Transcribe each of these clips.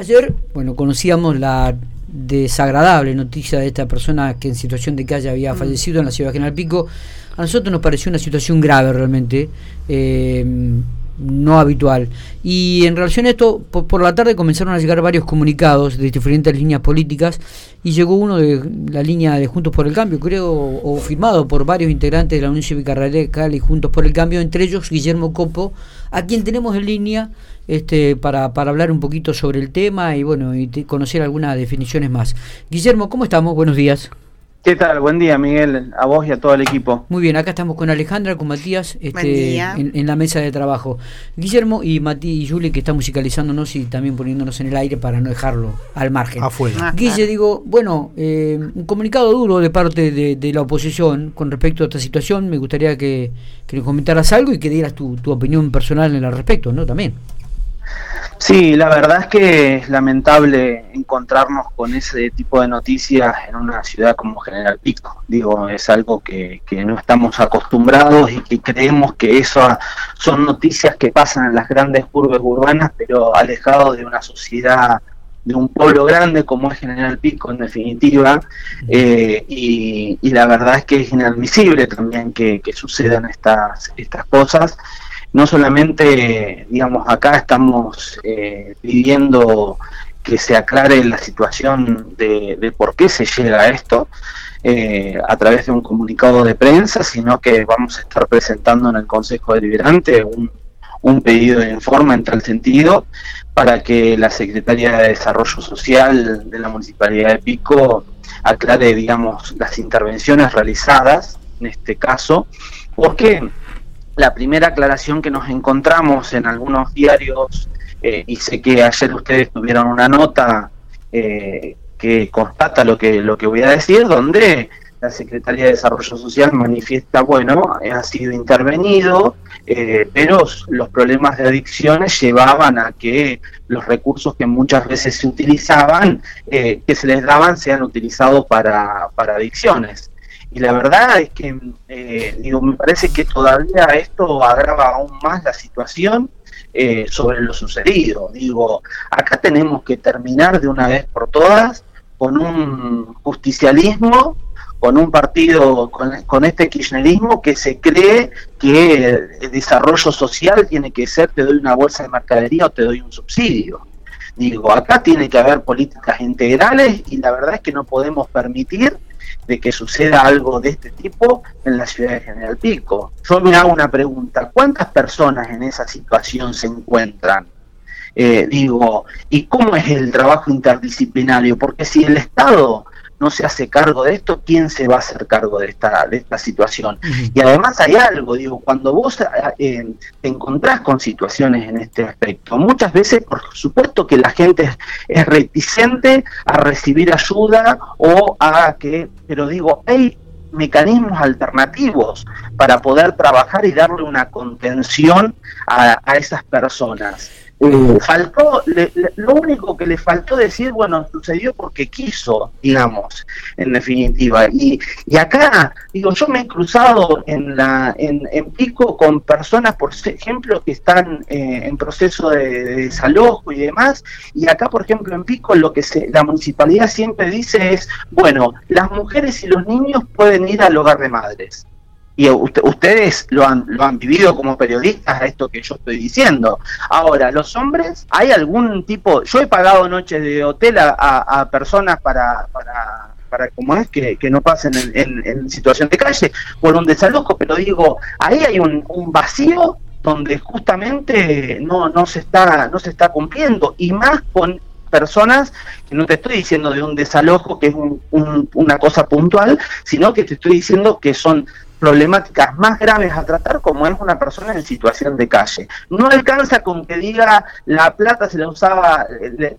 Ayer, bueno, conocíamos la desagradable noticia de esta persona que en situación de calle había mm. fallecido en la ciudad de General Pico. A nosotros nos pareció una situación grave realmente. Eh, no habitual. Y en relación a esto, por, la tarde comenzaron a llegar varios comunicados de diferentes líneas políticas y llegó uno de la línea de Juntos por el Cambio, creo, o firmado por varios integrantes de la Unión Cívica Radical y Juntos por el Cambio, entre ellos Guillermo Copo, a quien tenemos en línea este, para, para hablar un poquito sobre el tema y bueno, y conocer algunas definiciones más. Guillermo, ¿cómo estamos? Buenos días. ¿Qué tal? Buen día, Miguel, a vos y a todo el equipo. Muy bien, acá estamos con Alejandra, con Matías, este, en, la mesa de trabajo. Guillermo y Mati y Juli, que están musicalizándonos y también poniéndonos en el aire para no dejarlo al margen. Afuera. Ah, Guille, digo, bueno, eh, un comunicado duro de parte de, la oposición con respecto a esta situación. Me gustaría que, que le comentaras algo y que dieras tu, tu opinión personal en el respecto, ¿no? También. Sí, la verdad es que es lamentable encontrarnos con ese tipo de noticias en una ciudad como General Pico. Digo, es algo que, no estamos acostumbrados y que creemos que eso son noticias que pasan en las grandes urbes urbanas, pero alejados de una sociedad, de un pueblo grande como es General Pico en definitiva. Eh, y, la verdad es que es inadmisible también que, que sucedan estas, estas cosas no solamente, digamos, acá estamos eh, pidiendo que se aclare la situación de, por qué se llega a esto eh, a través de un comunicado de prensa, sino que vamos a estar presentando en el Consejo Deliberante un, un pedido de informe en tal sentido para que la Secretaría de Desarrollo Social de la Municipalidad de Pico aclare, digamos, las intervenciones realizadas en este caso, porque la primera aclaración que nos encontramos en algunos diarios, eh, y sé que ayer ustedes tuvieron una nota eh, que constata lo que, lo que voy a decir, donde la Secretaría de Desarrollo Social manifiesta, bueno, ha sido intervenido, eh, pero los problemas de adicciones llevaban a que los recursos que muchas veces se utilizaban, que se les daban, sean utilizados para, para adicciones. Y la verdad es que, eh, digo, me parece que todavía esto agrava aún más la situación eh, sobre lo sucedido. Digo, acá tenemos que terminar de una vez por todas con un justicialismo, con un partido, con, con este kirchnerismo que se cree que el desarrollo social tiene que ser te doy una bolsa de mercadería o te doy un subsidio. Digo, acá tiene que haber políticas integrales y la verdad es que no podemos permitir de que suceda algo de este tipo en la ciudad de General Pico. Yo me hago una pregunta, ¿cuántas personas en esa situación se encuentran? Eh, digo, ¿y cómo es el trabajo interdisciplinario? Porque si el Estado no se hace cargo de esto, ¿quién se va a hacer cargo de esta, de esta situación? Y además hay algo, digo, cuando vos eh, te encontrás con situaciones en este aspecto, muchas veces, por supuesto que la gente es, reticente a recibir ayuda o a que, pero digo, hay mecanismos alternativos para poder trabajar y darle una contención a, a esas personas. Eh, faltó, lo único que le faltó decir, bueno, sucedió porque quiso, digamos, en definitiva. Y, y acá, digo, yo me he cruzado en, la, en, Pico con personas, por ejemplo, que están eh, en proceso de, desalojo y demás, y acá, por ejemplo, en Pico lo que se, la municipalidad siempre dice es, bueno, las mujeres y los niños pueden ir al hogar de madres y ustedes lo han, lo han vivido como periodistas esto que yo estoy diciendo. Ahora, los hombres, ¿hay algún tipo? Yo he pagado noches de hotel a, personas para, para, para como es que, no pasen en, situación de calle por un desalojo, pero digo, ahí hay un, vacío donde justamente no, no se está no se está cumpliendo y más con personas que no te estoy diciendo de un desalojo que es una cosa puntual, sino que te estoy diciendo que son problemáticas más graves a tratar como es una persona en situación de calle. No alcanza con que diga la plata se la usaba,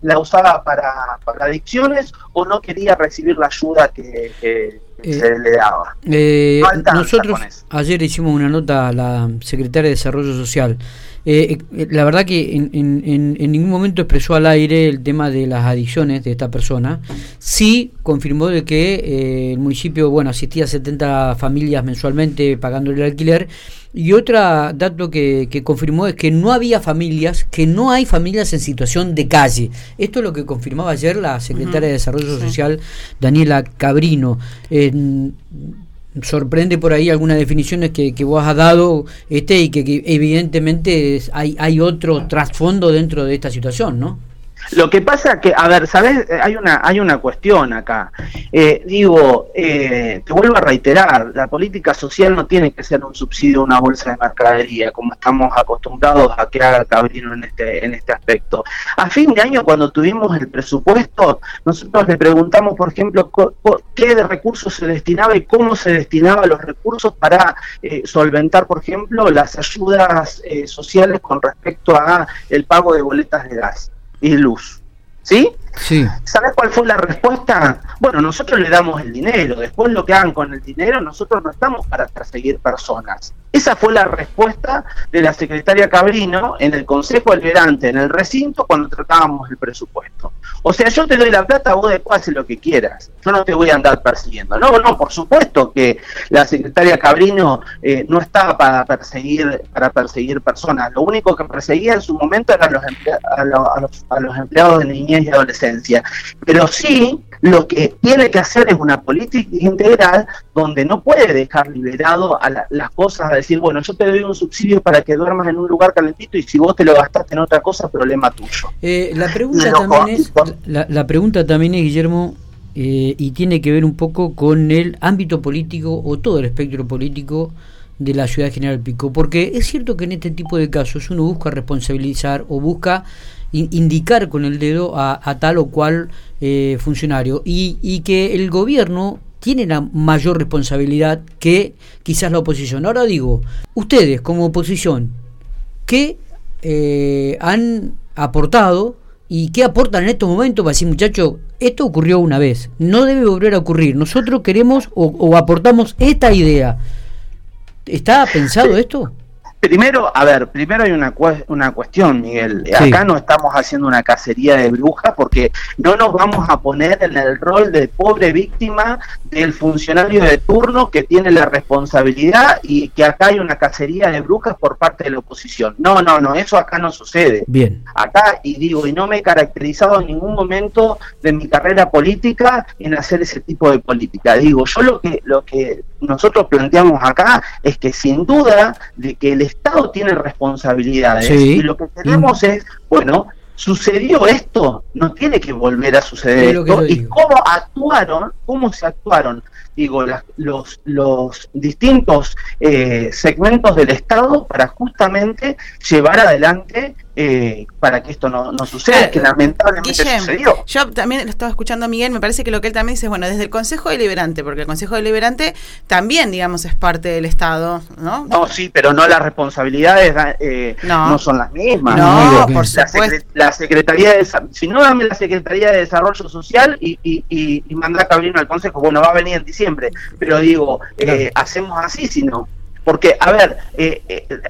la usaba para, adicciones o no quería recibir la ayuda que, eh, se le daba. Eh, nosotros ayer hicimos una nota a la secretaria de Desarrollo Social Eh, eh, la verdad que en, en, en, ningún momento expresó al aire el tema de las adicciones de esta persona. Sí confirmó de que eh, el municipio, bueno, asistía a 70 familias mensualmente pagando el alquiler. Y otro dato que, que, confirmó es que no había familias, que no hay familias en situación de calle. Esto es lo que confirmaba ayer la secretaria de Desarrollo Social, Daniela Cabrino sorprende por ahí algunas definiciones que, que vos has dado este y que, evidentemente hay, hay otro trasfondo dentro de esta situación, ¿no? Lo que pasa que, a ver, ¿sabes? Hay una, hay una cuestión acá. Eh, digo, eh, te vuelvo a reiterar, la política social no tiene que ser un subsidio, una bolsa de mercadería, como estamos acostumbrados a que haga Cabrino en este, en este aspecto. A fin de año, cuando tuvimos el presupuesto, nosotros le preguntamos, por ejemplo, qué de recursos se destinaba y cómo se destinaban los recursos para eh, solventar, por ejemplo, las ayudas sociales con respecto a el pago de boletas de gas y luz. ¿Sí? Sí. ¿Sabes cuál fue la respuesta? Bueno, nosotros le damos el dinero, después lo que hagan con el dinero, nosotros no estamos para perseguir personas. Esa fue la respuesta de la secretaria Cabrino en el Consejo Deliberante, en el recinto, cuando tratábamos el presupuesto. O sea, yo te doy la plata, vos después haces lo que quieras. Yo no te voy a andar persiguiendo. No, no, por supuesto que la secretaria Cabrino eh, no estaba para perseguir, para perseguir personas. Lo único que perseguía en su momento eran los a, los, a los empleados de niñez y adolescencia. Pero sí lo que tiene que hacer es una política integral donde no puede dejar liberado a las cosas, a decir, bueno, yo te doy un subsidio para que duermas en un lugar calentito y si vos te lo gastaste en otra cosa, problema tuyo. Eh, la, pregunta también es, la, pregunta también es, Guillermo, eh, y tiene que ver un poco con el ámbito político o todo el espectro político de la ciudad de General Pico, porque es cierto que en este tipo de casos uno busca responsabilizar o busca indicar con el dedo a, tal o cual eh, funcionario y, y, que el gobierno tiene la mayor responsabilidad que quizás la oposición. Ahora digo, ustedes como oposición, ¿qué eh, han aportado y qué aportan en estos momentos para decir, muchachos, esto ocurrió una vez, no debe volver a ocurrir, nosotros queremos o, o aportamos esta idea. ¿Está pensado esto? Primero, a ver, primero hay una, una cuestión, Miguel. Acá no estamos haciendo una cacería de brujas porque no nos vamos a poner en el rol de pobre víctima del funcionario de turno que tiene la responsabilidad y que acá hay una cacería de brujas por parte de la oposición. No, no, no, eso acá no sucede. Bien. Acá, y digo, y no me he caracterizado en ningún momento de mi carrera política en hacer ese tipo de política. Digo, yo lo que, lo que nosotros planteamos acá es que sin duda de que el Estado tiene responsabilidades y lo que tenemos es, bueno, sucedió esto, no tiene que volver a suceder esto, y cómo actuaron, cómo se actuaron, digo, los, los distintos eh, segmentos del Estado para justamente llevar adelante eh, para que esto no, no suceda, que lamentablemente sucedió. Yo también lo estaba escuchando a Miguel, me parece que lo que él también dice, bueno, desde el Consejo Deliberante, porque el Consejo Deliberante también, digamos, es parte del Estado, ¿no? No, sí, pero no las responsabilidades eh, no. son las mismas. No, por supuesto. La, Secretaría de si no dame la Secretaría de Desarrollo Social y, y, y, y manda Cabrino al Consejo, bueno, va a venir en diciembre, pero digo, eh, hacemos así, si no. Porque, a ver,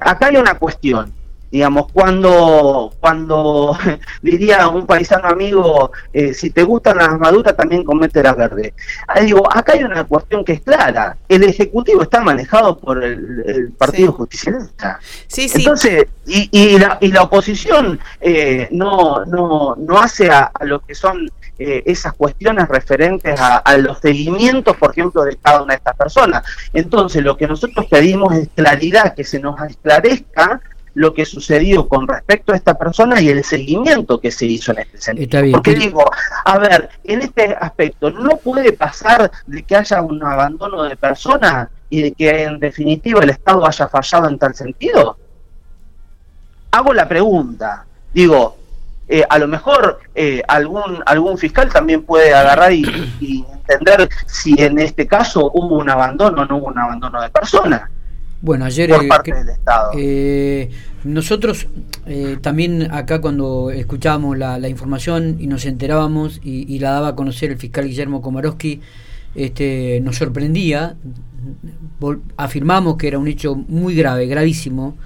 acá hay una cuestión digamos, cuando, cuando diría un paisano amigo, eh, si te gustan las maduras, también comete las verdes. Ah, digo, acá hay una cuestión que es clara, el Ejecutivo está manejado por el, Partido Justicialista. Sí, sí. Entonces, y, y, la, y la oposición eh, no, no, no hace a, lo que son eh, esas cuestiones referentes a, a, los seguimientos, por ejemplo, de cada una de estas personas. Entonces, lo que nosotros pedimos es claridad, que se nos esclarezca lo que sucedió con respecto a esta persona y el seguimiento que se hizo en este sentido. Porque digo, a ver, en este aspecto, ¿no puede pasar de que haya un abandono de personas y de que en definitiva el Estado haya fallado en tal sentido? Hago la pregunta, digo, eh, a lo mejor eh, algún algún fiscal también puede agarrar y, y entender si en este caso hubo un abandono o no hubo un abandono de personas. Bueno, ayer por eh, parte del Estado. Eh, nosotros eh, también acá cuando escuchábamos la, la, información y nos enterábamos y, y, la daba a conocer el fiscal Guillermo Komarowski, este, nos sorprendía, afirmamos que era un hecho muy grave, gravísimo,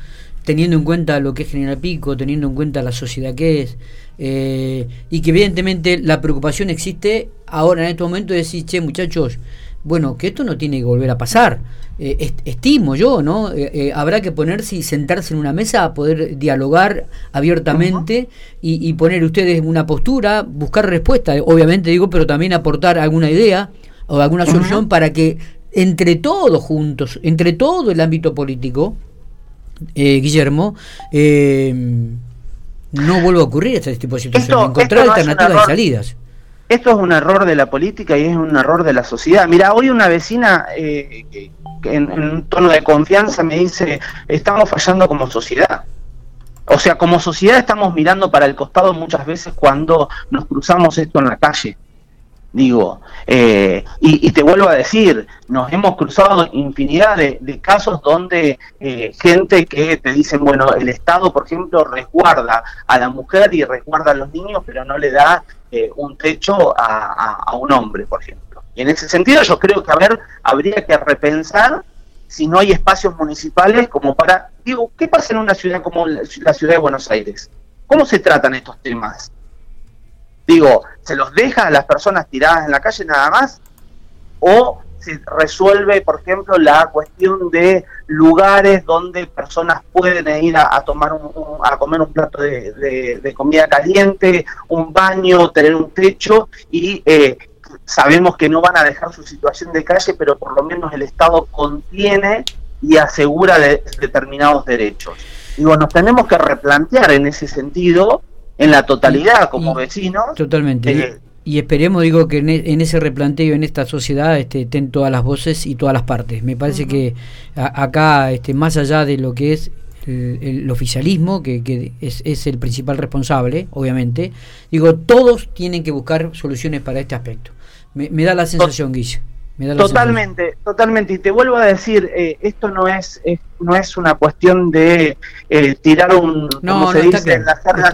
teniendo en cuenta lo que es General Pico, teniendo en cuenta la sociedad que es, eh, y que evidentemente la preocupación existe ahora en este momento de decir, che muchachos, bueno, que esto no tiene que volver a pasar. Eh, estimo yo, ¿no? Eh, habrá que ponerse y sentarse en una mesa a poder dialogar abiertamente y, poner ustedes una postura, buscar respuesta, obviamente digo, pero también aportar alguna idea o alguna solución para que entre todos juntos, entre todo el ámbito político, Guillermo, no vuelva a ocurrir este tipo de situaciones, encontrar alternativas y salidas. Esto es un error de la política y es un error de la sociedad. Mira, hoy una vecina eh, en, un tono de confianza me dice, estamos fallando como sociedad. O sea, como sociedad estamos mirando para el costado muchas veces cuando nos cruzamos esto en la calle. Digo, eh, y, te vuelvo a decir, nos hemos cruzado infinidad de, casos donde eh, gente que te dicen, bueno, el Estado, por ejemplo, resguarda a la mujer y resguarda a los niños, pero no le da eh, un techo a, un hombre, por ejemplo. Y en ese sentido yo creo que a ver, habría que repensar si no hay espacios municipales como para, digo, ¿qué pasa en una ciudad como la ciudad de Buenos Aires? ¿Cómo se tratan estos temas? Digo, ¿se los deja a las personas tiradas en la calle nada más? ¿O se resuelve, por ejemplo, la cuestión de lugares donde personas pueden ir a, tomar un, a comer un plato de, comida caliente, un baño, tener un techo y eh, sabemos que no van a dejar su situación de calle, pero por lo menos el Estado contiene y asegura determinados derechos. Digo, nos tenemos que replantear en ese sentido en la totalidad como vecinos. Totalmente. Eh, y esperemos, digo, que e, en, ese replanteo, en esta sociedad, este, estén todas las voces y todas las partes. Me parece que acá, este, más allá de lo que es el, oficialismo, que, que es, es, el principal responsable, obviamente, digo, todos tienen que buscar soluciones para este aspecto. Me, da la sensación, Guille totalmente, totalmente. Y te vuelvo a decir, eh, esto no es, no es una cuestión de eh, tirar un, como se dice,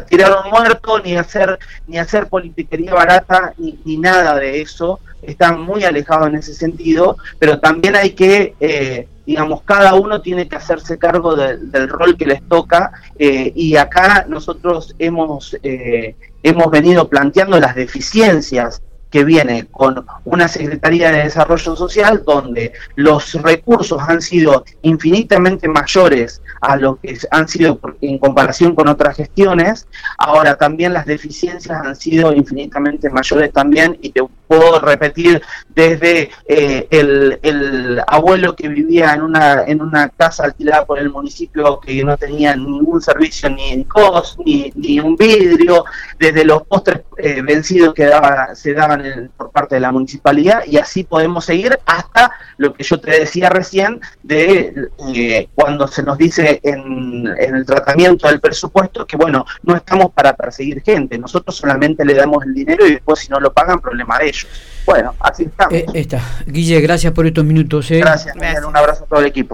tirar un muerto, ni hacer, ni hacer politiquería barata, ni, ni, nada de eso. Están muy alejados en ese sentido, pero también hay que, eh, digamos, cada uno tiene que hacerse cargo del rol que les toca. y acá nosotros hemos, hemos venido planteando las deficiencias que viene con una Secretaría de Desarrollo Social donde los recursos han sido infinitamente mayores a lo que han sido en comparación con otras gestiones, ahora también las deficiencias han sido infinitamente mayores también y te puedo repetir desde eh, el, abuelo que vivía en una, en una casa alquilada por el municipio que no tenía ningún servicio ni en COS, ni, ni un vidrio, desde los postres eh, vencidos que daba, se daban por parte de la municipalidad y así podemos seguir hasta lo que yo te decía recién de eh, cuando se nos dice en, el tratamiento del presupuesto que bueno, no estamos para perseguir gente, nosotros solamente le damos el dinero y después si no lo pagan, problema de ellos. Bueno, así estamos. Eh, está. Guille, gracias por estos minutos. Eh. Gracias, un abrazo a todo el equipo.